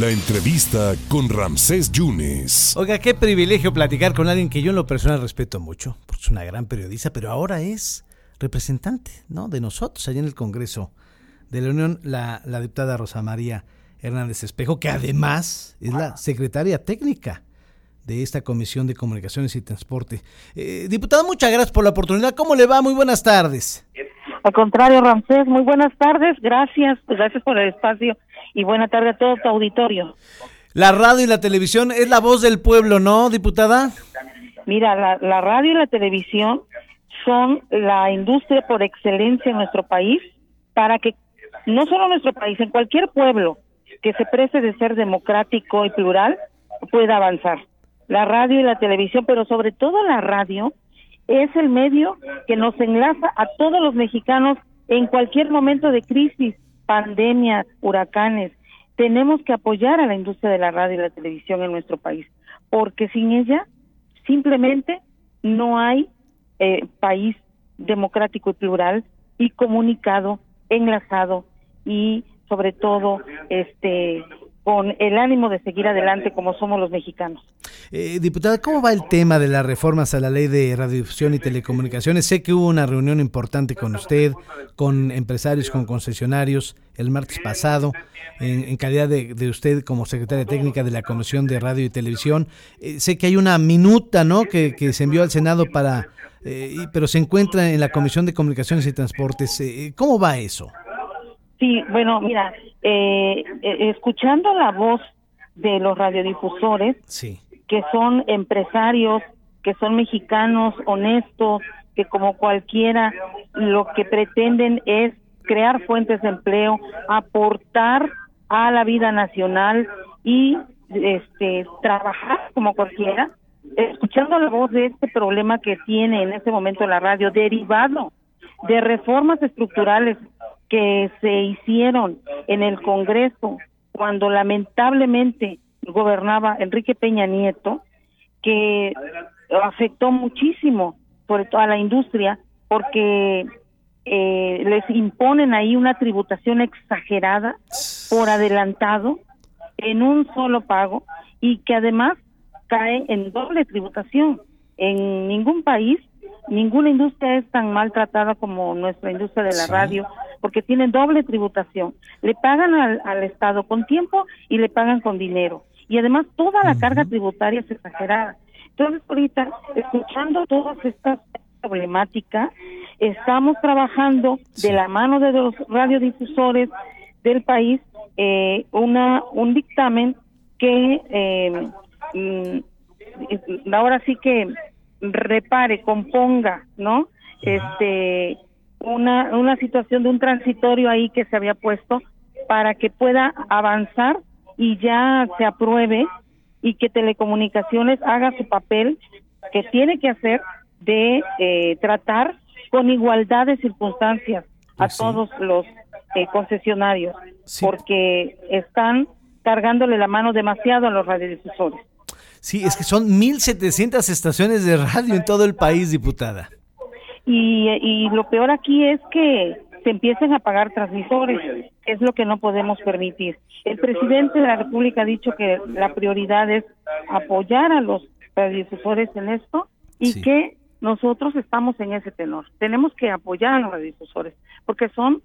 La entrevista con Ramsés Yunes. Oiga, qué privilegio platicar con alguien que yo en lo personal respeto mucho, porque es una gran periodista, pero ahora es representante ¿no? de nosotros allá en el Congreso de la Unión, la, la diputada Rosa María Hernández Espejo, que además es la secretaria técnica de esta Comisión de Comunicaciones y Transporte. Eh, diputada, muchas gracias por la oportunidad. ¿Cómo le va? Muy buenas tardes. Al contrario, Ramsés, muy buenas tardes. Gracias, gracias por el espacio y buena tarde a todo tu auditorio. La radio y la televisión es la voz del pueblo, ¿no, diputada? Mira, la, la radio y la televisión son la industria por excelencia en nuestro país para que no solo en nuestro país, en cualquier pueblo que se preste de ser democrático y plural pueda avanzar. La radio y la televisión, pero sobre todo la radio, es el medio que nos enlaza a todos los mexicanos en cualquier momento de crisis, pandemia, huracanes. Tenemos que apoyar a la industria de la radio y la televisión en nuestro país, porque sin ella simplemente no hay eh, país democrático y plural y comunicado, enlazado y sobre todo este con el ánimo de seguir adelante como somos los mexicanos. Eh, diputada, ¿cómo va el tema de las reformas a la ley de radiodifusión y telecomunicaciones? Sé que hubo una reunión importante con usted, con empresarios, con concesionarios el martes pasado, en, calidad de, usted como secretaria técnica de la Comisión de Radio y Televisión. Eh, sé que hay una minuta ¿no? que, se envió al Senado para, eh, pero se encuentra en la Comisión de Comunicaciones y Transportes. Eh, ¿Cómo va eso? Sí, bueno, mira, eh, eh, escuchando la voz de los radiodifusores, que son empresarios, que son mexicanos honestos, que como cualquiera lo que pretenden es crear fuentes de empleo, aportar a la vida nacional y este trabajar como cualquiera, escuchando la voz de este problema que tiene en este momento la radio derivado de reformas estructurales que se hicieron en el Congreso cuando lamentablemente gobernaba Enrique Peña Nieto, que afectó muchísimo, sobre todo a la industria, porque eh, les imponen ahí una tributación exagerada por adelantado en un solo pago y que además cae en doble tributación. En ningún país, ninguna industria es tan maltratada como nuestra industria de la radio porque tienen doble tributación. Le pagan al, Estado con tiempo y le pagan con dinero. Y además toda la carga tributaria es exagerada. Entonces, ahorita, escuchando todas estas problemáticas, estamos trabajando de la mano de los radiodifusores del país eh, una un dictamen que eh, mm, ahora sí que repare, componga, ¿no? Este una, una situación de un transitorio ahí que se había puesto para que pueda avanzar y ya se apruebe y que telecomunicaciones haga su papel que tiene que hacer de eh, tratar con igualdad de circunstancias a pues todos los eh, concesionarios porque están cargándole la mano demasiado a los radiodifusores. Sí, es que son 1.700 estaciones de radio en todo el país, diputada. Y, y lo peor aquí es que se empiecen a pagar transmisores, es lo que no podemos permitir. El presidente de la República ha dicho que la prioridad es apoyar a los radiodifusores en esto y que nosotros estamos en ese tenor. Tenemos que apoyar a los radiodifusores porque son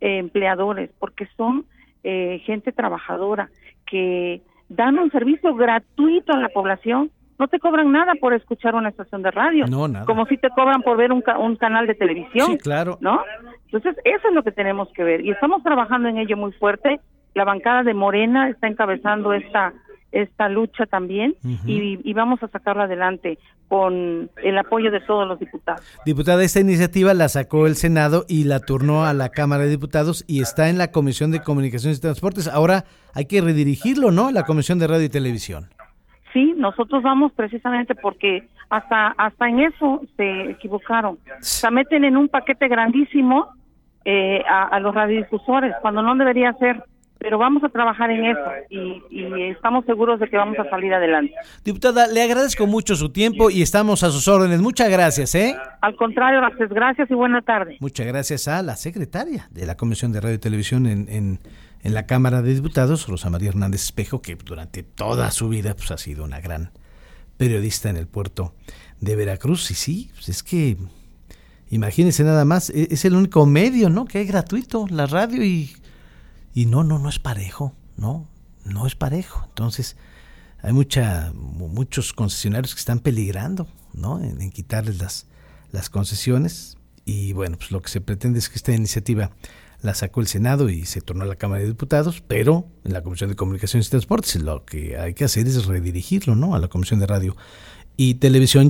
eh, empleadores, porque son eh, gente trabajadora que dan un servicio gratuito a la población no te cobran nada por escuchar una estación de radio. No, nada. Como si te cobran por ver un, un canal de televisión. Sí, claro. ¿No? Entonces, eso es lo que tenemos que ver. Y estamos trabajando en ello muy fuerte. La bancada de Morena está encabezando esta esta lucha también y, y, vamos a sacarla adelante con el apoyo de todos los diputados. Diputada, esta iniciativa la sacó el Senado y la turnó a la Cámara de Diputados y está en la Comisión de Comunicaciones y Transportes. Ahora hay que redirigirlo, ¿no? La Comisión de Radio y Televisión. Sí, nosotros vamos precisamente porque hasta hasta en eso se equivocaron. Se meten en un paquete grandísimo eh, a, los radiodifusores cuando no debería ser. Pero vamos a trabajar en eso y, y, estamos seguros de que vamos a salir adelante. Diputada, le agradezco mucho su tiempo y estamos a sus órdenes. Muchas gracias, ¿eh? Al contrario, gracias, gracias y buena tarde. Muchas gracias a la secretaria de la Comisión de Radio y Televisión en, en en la Cámara de Diputados, Rosa María Hernández Espejo, que durante toda su vida pues, ha sido una gran periodista en el puerto de Veracruz. Y sí, pues es que imagínense nada más, e-, es el único medio, ¿no? Que hay gratuito, la radio y, y no, no, no es parejo, ¿no? No es parejo. Entonces, hay mucha, muchos concesionarios que están peligrando, ¿no? En, en quitarles las, las concesiones. Y bueno, pues lo que se pretende es que esta iniciativa la sacó el Senado y se tornó a la Cámara de Diputados, pero en la Comisión de Comunicaciones y Transportes lo que hay que hacer es redirigirlo, ¿no? A la Comisión de Radio y Televisión